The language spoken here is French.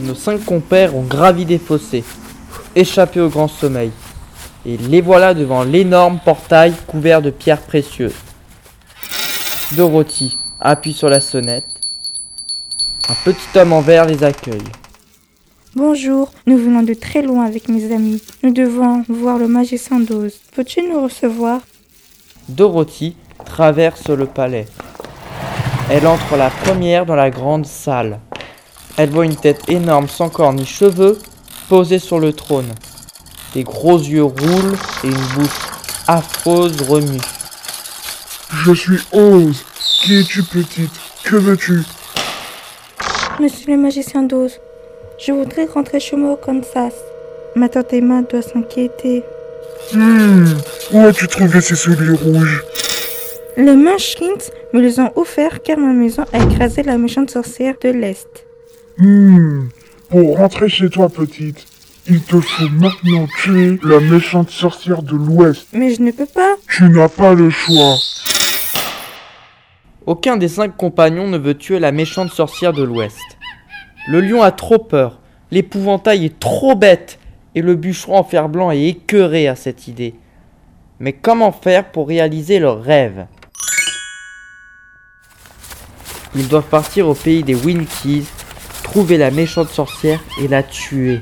Nos cinq compères ont gravi des fossés, échappé au grand sommeil, et les voilà devant l'énorme portail couvert de pierres précieuses. Dorothy appuie sur la sonnette. Un petit homme en verre les accueille. Bonjour, nous venons de très loin avec mes amis. Nous devons voir le magicien d'Oz. Peux-tu nous recevoir? Dorothy traverse le palais. Elle entre la première dans la grande salle. Elle voit une tête énorme sans corps ni cheveux posée sur le trône. Des gros yeux roulent et une bouche affreuse remue. Je suis Oz. Qui es-tu, petite? Que veux-tu? Monsieur le magicien d'Oz, je voudrais rentrer chez moi au Kansas. Ma tante Emma doit s'inquiéter. Hmm, où as-tu trouvé ces souliers rouges? Les Munchkins me les ont offerts car ma maison a écrasé la méchante sorcière de l'Est. Hmm, pour rentrer chez toi, petite, il te faut maintenant tuer la méchante sorcière de l'Ouest. Mais je ne peux pas. Tu n'as pas le choix. Aucun des cinq compagnons ne veut tuer la méchante sorcière de l'Ouest. Le lion a trop peur, l'épouvantail est trop bête, et le bûcheron en fer blanc est écœuré à cette idée. Mais comment faire pour réaliser leur rêve? Ils doivent partir au pays des Winkies, trouver la méchante sorcière et la tuer.